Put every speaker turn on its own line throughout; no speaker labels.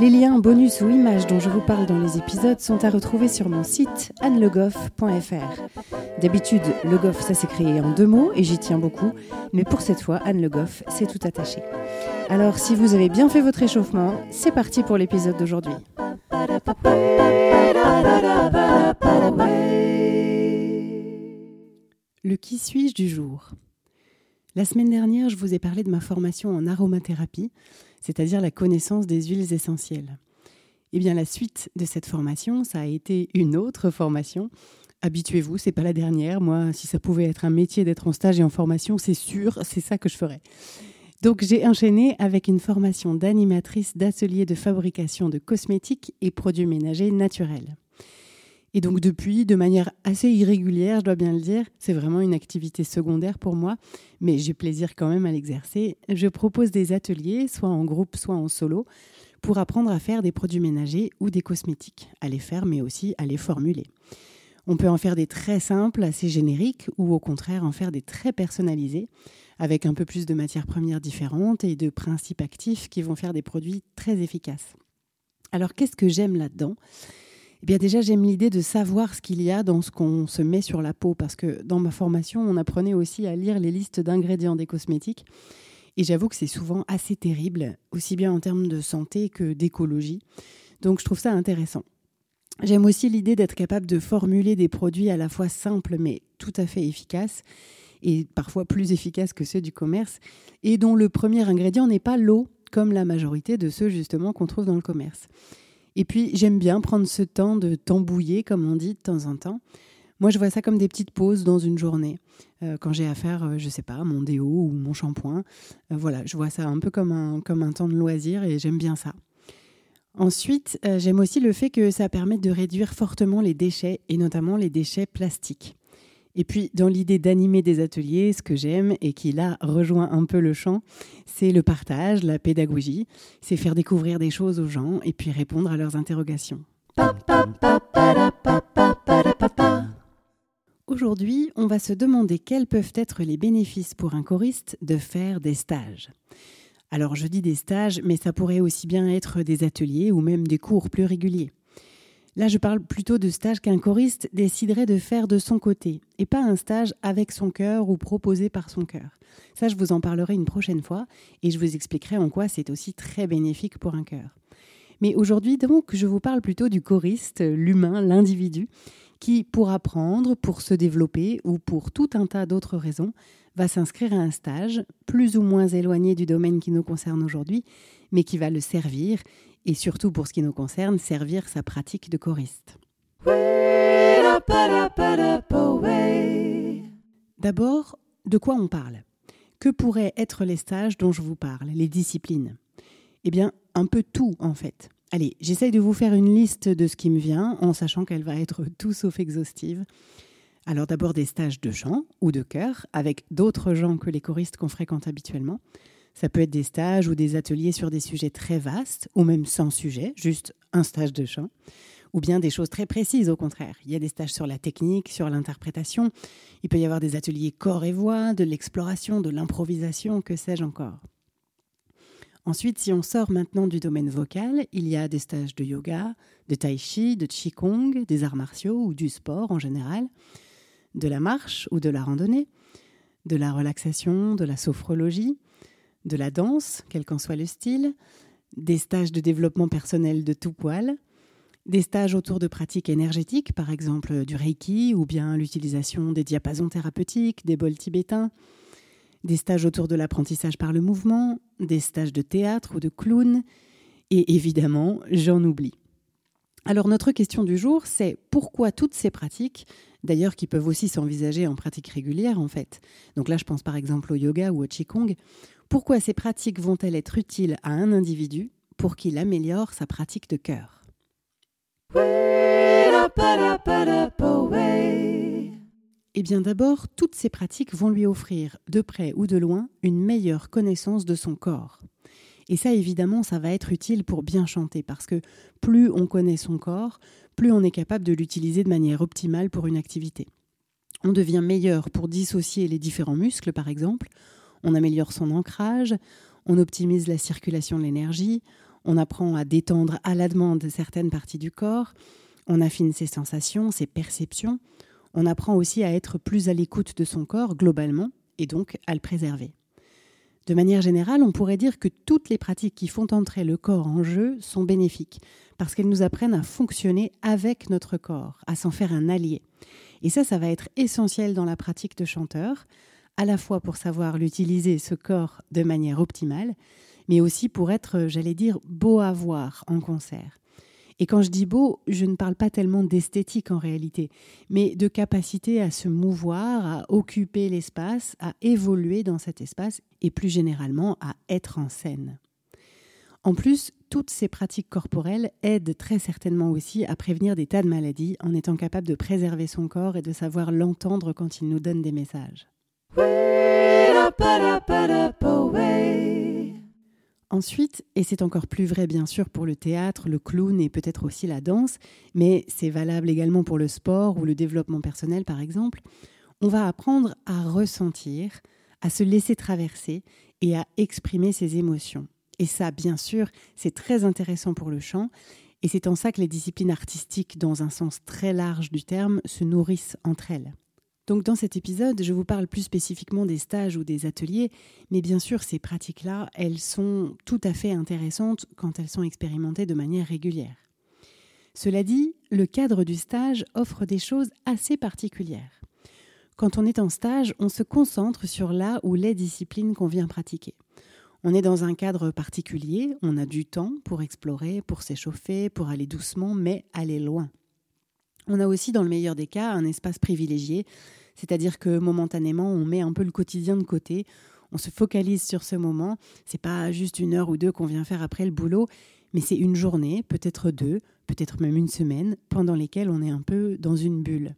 Les liens, bonus ou images dont je vous parle dans les épisodes sont à retrouver sur mon site annelegoff.fr. D'habitude, Le Goff, ça s'écrit en deux mots et j'y tiens beaucoup, mais pour cette fois, Anne Le Goff, c'est tout attaché. Alors, si vous avez bien fait votre échauffement, c'est parti pour l'épisode d'aujourd'hui. Le qui suis-je du jour? La semaine dernière, je vous ai parlé de ma formation en aromathérapie, c'est-à-dire la connaissance des huiles essentielles. Eh bien, la suite de cette formation, ça a été une autre formation. Habituez-vous, c'est pas la dernière. Moi, si ça pouvait être un métier d'être en stage et en formation, c'est sûr, c'est ça que je ferais. Donc j'ai enchaîné avec une formation d'animatrice d'atelier de fabrication de cosmétiques et produits ménagers naturels. Et donc depuis, de manière assez irrégulière, je dois bien le dire, c'est vraiment une activité secondaire pour moi, mais j'ai plaisir quand même à l'exercer. Je propose des ateliers, soit en groupe, soit en solo, pour apprendre à faire des produits ménagers ou des cosmétiques, à les faire, mais aussi à les formuler. On peut en faire des très simples, assez génériques, ou au contraire en faire des très personnalisés, avec un peu plus de matières premières différentes et de principes actifs qui vont faire des produits très efficaces. Alors qu'est-ce que j'aime là-dedans? Eh bien déjà, j'aime l'idée de savoir ce qu'il y a dans ce qu'on se met sur la peau, parce que dans ma formation, on apprenait aussi à lire les listes d'ingrédients des cosmétiques. Et j'avoue que c'est souvent assez terrible, aussi bien en termes de santé que d'écologie. Donc je trouve ça intéressant. J'aime aussi l'idée d'être capable de formuler des produits à la fois simples mais tout à fait efficaces et parfois plus efficaces que ceux du commerce, et dont le premier ingrédient n'est pas l'eau, comme la majorité de ceux justement qu'on trouve dans le commerce. Et puis j'aime bien prendre ce temps de tambouiller, comme on dit de temps en temps. Moi, je vois ça comme des petites pauses dans une journée. Euh, quand j'ai à faire, euh, je sais pas, mon déo ou mon shampoing. Euh, voilà, je vois ça un peu comme un, comme un temps de loisir et j'aime bien ça. Ensuite, j'aime aussi le fait que ça permet de réduire fortement les déchets et notamment les déchets plastiques. Et puis, dans l'idée d'animer des ateliers, ce que j'aime et qui là rejoint un peu le chant, c'est le partage, la pédagogie, c'est faire découvrir des choses aux gens et puis répondre à leurs interrogations. Aujourd'hui, on va se demander quels peuvent être les bénéfices pour un choriste de faire des stages. Alors je dis des stages, mais ça pourrait aussi bien être des ateliers ou même des cours plus réguliers. Là, je parle plutôt de stage qu'un choriste déciderait de faire de son côté, et pas un stage avec son cœur ou proposé par son cœur. Ça, je vous en parlerai une prochaine fois, et je vous expliquerai en quoi c'est aussi très bénéfique pour un cœur. Mais aujourd'hui, donc, je vous parle plutôt du choriste, l'humain, l'individu, qui, pour apprendre, pour se développer ou pour tout un tas d'autres raisons, va s'inscrire à un stage, plus ou moins éloigné du domaine qui nous concerne aujourd'hui, mais qui va le servir et surtout pour ce qui nous concerne, servir sa pratique de choriste. D'abord, de quoi on parle? Que pourraient être les stages dont je vous parle, les disciplines? Eh bien, un peu tout en fait. Allez, j'essaye de vous faire une liste de ce qui me vient en sachant qu'elle va être tout sauf exhaustive. Alors d'abord des stages de chant ou de chœur avec d'autres gens que les choristes qu'on fréquente habituellement. Ça peut être des stages ou des ateliers sur des sujets très vastes, ou même sans sujet, juste un stage de chant, ou bien des choses très précises au contraire. Il y a des stages sur la technique, sur l'interprétation, il peut y avoir des ateliers corps et voix, de l'exploration, de l'improvisation, que sais-je encore. Ensuite, si on sort maintenant du domaine vocal, il y a des stages de yoga, de tai chi, de qigong, des arts martiaux ou du sport en général, de la marche ou de la randonnée, de la relaxation, de la sophrologie, de la danse, quel qu'en soit le style, des stages de développement personnel de tout poil, des stages autour de pratiques énergétiques, par exemple du Reiki ou bien l'utilisation des diapasons thérapeutiques, des bols tibétains, des stages autour de l'apprentissage par le mouvement, des stages de théâtre ou de clown, et évidemment, j'en oublie. Alors notre question du jour, c'est pourquoi toutes ces pratiques, d'ailleurs qui peuvent aussi s'envisager en pratique régulière en fait, donc là je pense par exemple au yoga ou au qigong, pourquoi ces pratiques vont-elles être utiles à un individu pour qu'il améliore sa pratique de chœur. Eh bien d'abord, toutes ces pratiques vont lui offrir, de près ou de loin, une meilleure connaissance de son corps. Et ça, évidemment, ça va être utile pour bien chanter, parce que plus on connaît son corps, plus on est capable de l'utiliser de manière optimale pour une activité. On devient meilleur pour dissocier les différents muscles, par exemple, on améliore son ancrage, on optimise la circulation de l'énergie, on apprend à détendre à la demande certaines parties du corps, on affine ses sensations, ses perceptions, on apprend aussi à être plus à l'écoute de son corps globalement et donc à le préserver. De manière générale, on pourrait dire que toutes les pratiques qui font entrer le corps en jeu sont bénéfiques, parce qu'elles nous apprennent à fonctionner avec notre corps, à s'en faire un allié. Et ça, ça va être essentiel dans la pratique de chanteur, à la fois pour savoir l'utiliser, ce corps, de manière optimale, mais aussi pour être, j'allais dire, beau à voir en concert. Et quand je dis beau, je ne parle pas tellement d'esthétique en réalité, mais de capacité à se mouvoir, à occuper l'espace, à évoluer dans cet espace et plus généralement à être en scène. En plus, toutes ces pratiques corporelles aident très certainement aussi à prévenir des tas de maladies en étant capable de préserver son corps et de savoir l'entendre quand il nous donne des messages. Ensuite, et c'est encore plus vrai bien sûr pour le théâtre, le clown et peut-être aussi la danse, mais c'est valable également pour le sport ou le développement personnel par exemple, on va apprendre à ressentir, à se laisser traverser et à exprimer ses émotions. Et ça, bien sûr, c'est très intéressant pour le chant, et c'est en ça que les disciplines artistiques, dans un sens très large du terme, se nourrissent entre elles. Donc dans cet épisode, je vous parle plus spécifiquement des stages ou des ateliers, mais bien sûr ces pratiques-là, elles sont tout à fait intéressantes quand elles sont expérimentées de manière régulière. Cela dit, le cadre du stage offre des choses assez particulières. Quand on est en stage, on se concentre sur là où les disciplines qu'on vient pratiquer. On est dans un cadre particulier, on a du temps pour explorer, pour s'échauffer, pour aller doucement, mais aller loin. On a aussi, dans le meilleur des cas, un espace privilégié, c'est-à-dire que momentanément, on met un peu le quotidien de côté, on se focalise sur ce moment. C'est pas juste une heure ou deux qu'on vient faire après le boulot, mais c'est une journée, peut-être deux, peut-être même une semaine, pendant lesquelles on est un peu dans une bulle.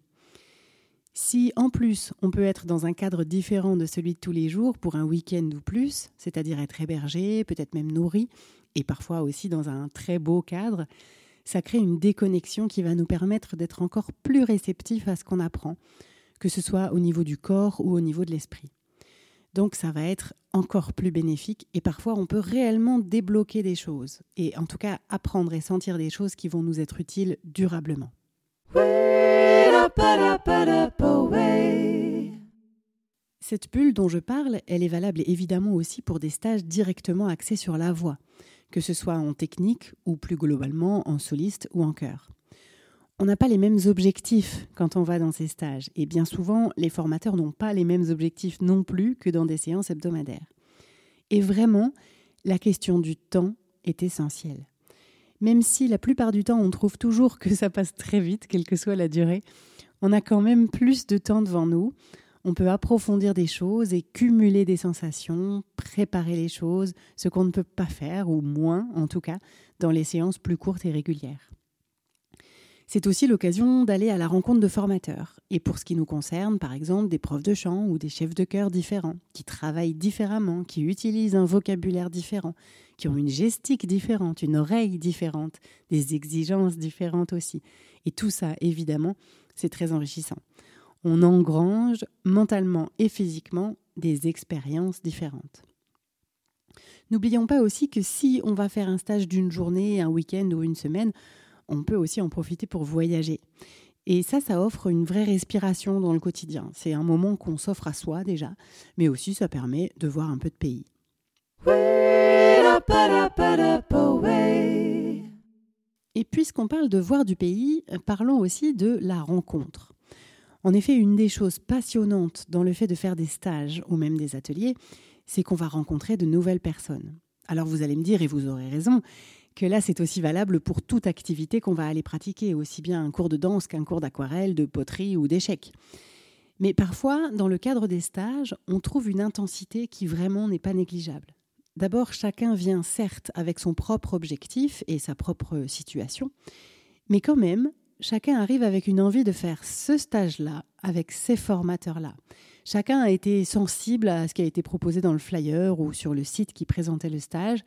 Si en plus on peut être dans un cadre différent de celui de tous les jours pour un week-end ou plus, c'est-à-dire être hébergé, peut-être même nourri, et parfois aussi dans un très beau cadre, ça crée une déconnexion qui va nous permettre d'être encore plus réceptifs à ce qu'on apprend, que ce soit au niveau du corps ou au niveau de l'esprit. Donc ça va être encore plus bénéfique et parfois on peut réellement débloquer des choses et en tout cas apprendre et sentir des choses qui vont nous être utiles durablement. Cette bulle dont je parle, elle est valable évidemment aussi pour des stages directement axés sur la voix que ce soit en technique ou plus globalement en soliste ou en chœur. On n'a pas les mêmes objectifs quand on va dans ces stages, et bien souvent, les formateurs n'ont pas les mêmes objectifs non plus que dans des séances hebdomadaires. Et vraiment, la question du temps est essentielle. Même si la plupart du temps, on trouve toujours que ça passe très vite, quelle que soit la durée, on a quand même plus de temps devant nous on peut approfondir des choses et cumuler des sensations, préparer les choses, ce qu'on ne peut pas faire, ou moins en tout cas, dans les séances plus courtes et régulières. C'est aussi l'occasion d'aller à la rencontre de formateurs, et pour ce qui nous concerne, par exemple, des profs de chant ou des chefs de chœur différents, qui travaillent différemment, qui utilisent un vocabulaire différent, qui ont une gestique différente, une oreille différente, des exigences différentes aussi. Et tout ça, évidemment, c'est très enrichissant on engrange mentalement et physiquement des expériences différentes. N'oublions pas aussi que si on va faire un stage d'une journée, un week-end ou une semaine, on peut aussi en profiter pour voyager. Et ça, ça offre une vraie respiration dans le quotidien. C'est un moment qu'on s'offre à soi déjà, mais aussi ça permet de voir un peu de pays. Et puisqu'on parle de voir du pays, parlons aussi de la rencontre. En effet, une des choses passionnantes dans le fait de faire des stages ou même des ateliers, c'est qu'on va rencontrer de nouvelles personnes. Alors vous allez me dire, et vous aurez raison, que là c'est aussi valable pour toute activité qu'on va aller pratiquer, aussi bien un cours de danse qu'un cours d'aquarelle, de poterie ou d'échecs. Mais parfois, dans le cadre des stages, on trouve une intensité qui vraiment n'est pas négligeable. D'abord, chacun vient certes avec son propre objectif et sa propre situation, mais quand même, chacun arrive avec une envie de faire ce stage-là, avec ces formateurs-là. Chacun a été sensible à ce qui a été proposé dans le flyer ou sur le site qui présentait le stage,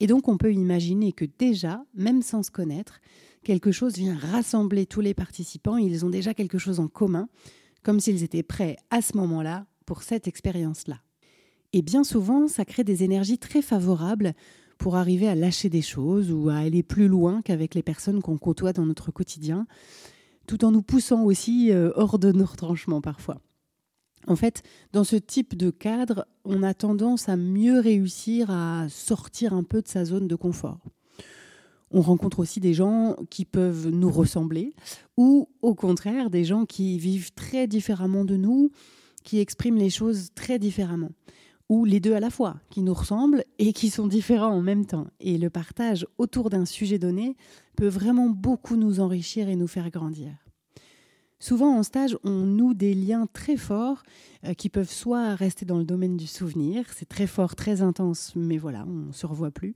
et donc on peut imaginer que déjà, même sans se connaître, quelque chose vient rassembler tous les participants, ils ont déjà quelque chose en commun, comme s'ils étaient prêts à ce moment-là pour cette expérience-là. Et bien souvent, ça crée des énergies très favorables pour arriver à lâcher des choses ou à aller plus loin qu'avec les personnes qu'on côtoie dans notre quotidien, tout en nous poussant aussi euh, hors de nos retranchements parfois. En fait, dans ce type de cadre, on a tendance à mieux réussir à sortir un peu de sa zone de confort. On rencontre aussi des gens qui peuvent nous ressembler ou au contraire des gens qui vivent très différemment de nous, qui expriment les choses très différemment ou les deux à la fois, qui nous ressemblent et qui sont différents en même temps. Et le partage autour d'un sujet donné peut vraiment beaucoup nous enrichir et nous faire grandir. Souvent en stage, on noue des liens très forts euh, qui peuvent soit rester dans le domaine du souvenir, c'est très fort, très intense, mais voilà, on ne se revoit plus,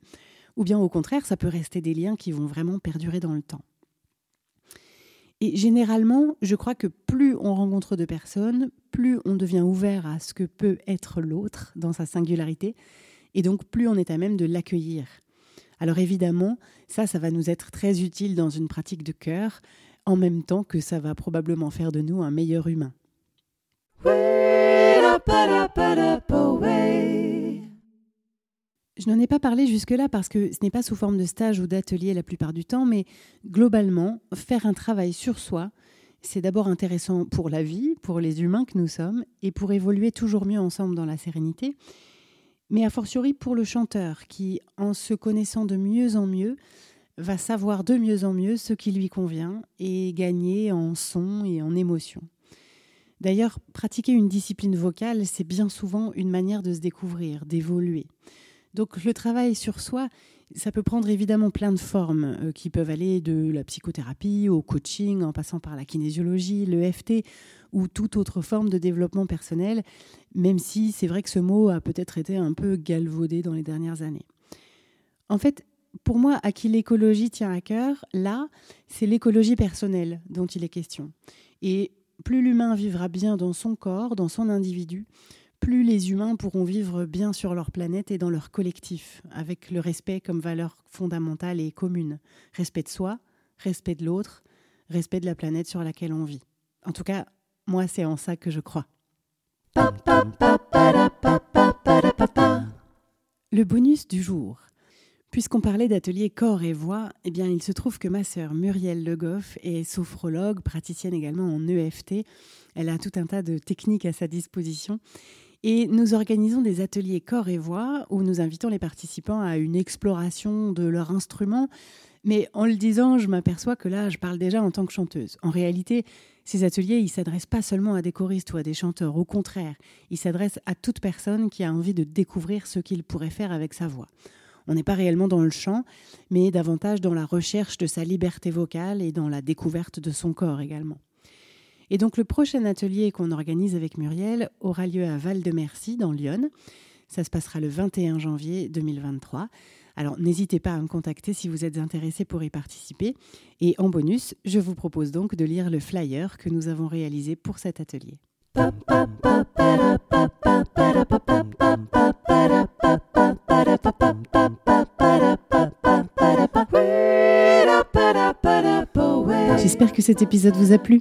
ou bien au contraire, ça peut rester des liens qui vont vraiment perdurer dans le temps. Et généralement, je crois que plus on rencontre de personnes, plus on devient ouvert à ce que peut être l'autre dans sa singularité, et donc plus on est à même de l'accueillir. Alors évidemment, ça, ça va nous être très utile dans une pratique de cœur, en même temps que ça va probablement faire de nous un meilleur humain. Je n'en ai pas parlé jusque-là parce que ce n'est pas sous forme de stage ou d'atelier la plupart du temps, mais globalement, faire un travail sur soi, c'est d'abord intéressant pour la vie, pour les humains que nous sommes, et pour évoluer toujours mieux ensemble dans la sérénité, mais a fortiori pour le chanteur qui, en se connaissant de mieux en mieux, va savoir de mieux en mieux ce qui lui convient et gagner en son et en émotion. D'ailleurs, pratiquer une discipline vocale, c'est bien souvent une manière de se découvrir, d'évoluer. Donc le travail sur soi, ça peut prendre évidemment plein de formes euh, qui peuvent aller de la psychothérapie au coaching en passant par la kinésiologie, le FT ou toute autre forme de développement personnel, même si c'est vrai que ce mot a peut-être été un peu galvaudé dans les dernières années. En fait, pour moi, à qui l'écologie tient à cœur, là, c'est l'écologie personnelle dont il est question. Et plus l'humain vivra bien dans son corps, dans son individu, plus les humains pourront vivre bien sur leur planète et dans leur collectif, avec le respect comme valeur fondamentale et commune. Respect de soi, respect de l'autre, respect de la planète sur laquelle on vit. En tout cas, moi, c'est en ça que je crois. Le bonus du jour. Puisqu'on parlait d'atelier corps et voix, eh bien, il se trouve que ma sœur Muriel Le Goff est sophrologue, praticienne également en EFT. Elle a tout un tas de techniques à sa disposition et nous organisons des ateliers corps et voix où nous invitons les participants à une exploration de leur instrument. Mais en le disant, je m'aperçois que là, je parle déjà en tant que chanteuse. En réalité, ces ateliers, ils s'adressent pas seulement à des choristes ou à des chanteurs, au contraire, ils s'adressent à toute personne qui a envie de découvrir ce qu'il pourrait faire avec sa voix. On n'est pas réellement dans le chant, mais davantage dans la recherche de sa liberté vocale et dans la découverte de son corps également. Et donc le prochain atelier qu'on organise avec Muriel aura lieu à Val-de-Mercy, dans Lyon. Ça se passera le 21 janvier 2023. Alors n'hésitez pas à me contacter si vous êtes intéressé pour y participer. Et en bonus, je vous propose donc de lire le flyer que nous avons réalisé pour cet atelier. J'espère que cet épisode vous a plu.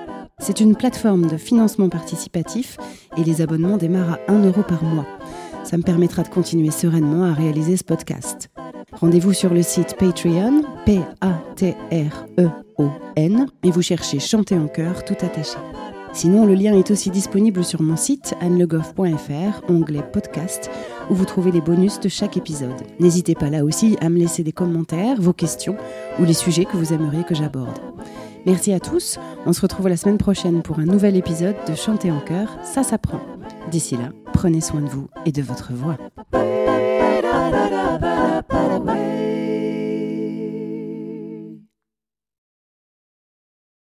C'est une plateforme de financement participatif et les abonnements démarrent à 1 euro par mois. Ça me permettra de continuer sereinement à réaliser ce podcast. Rendez-vous sur le site Patreon, P-A-T-R-E-O-N, et vous cherchez Chanter en chœur tout attaché. Sinon, le lien est aussi disponible sur mon site annelegoff.fr, onglet podcast, où vous trouvez les bonus de chaque épisode. N'hésitez pas là aussi à me laisser des commentaires, vos questions ou les sujets que vous aimeriez que j'aborde. Merci à tous, on se retrouve la semaine prochaine pour un nouvel épisode de Chanter en chœur, ça s'apprend. D'ici là, prenez soin de vous et de votre voix.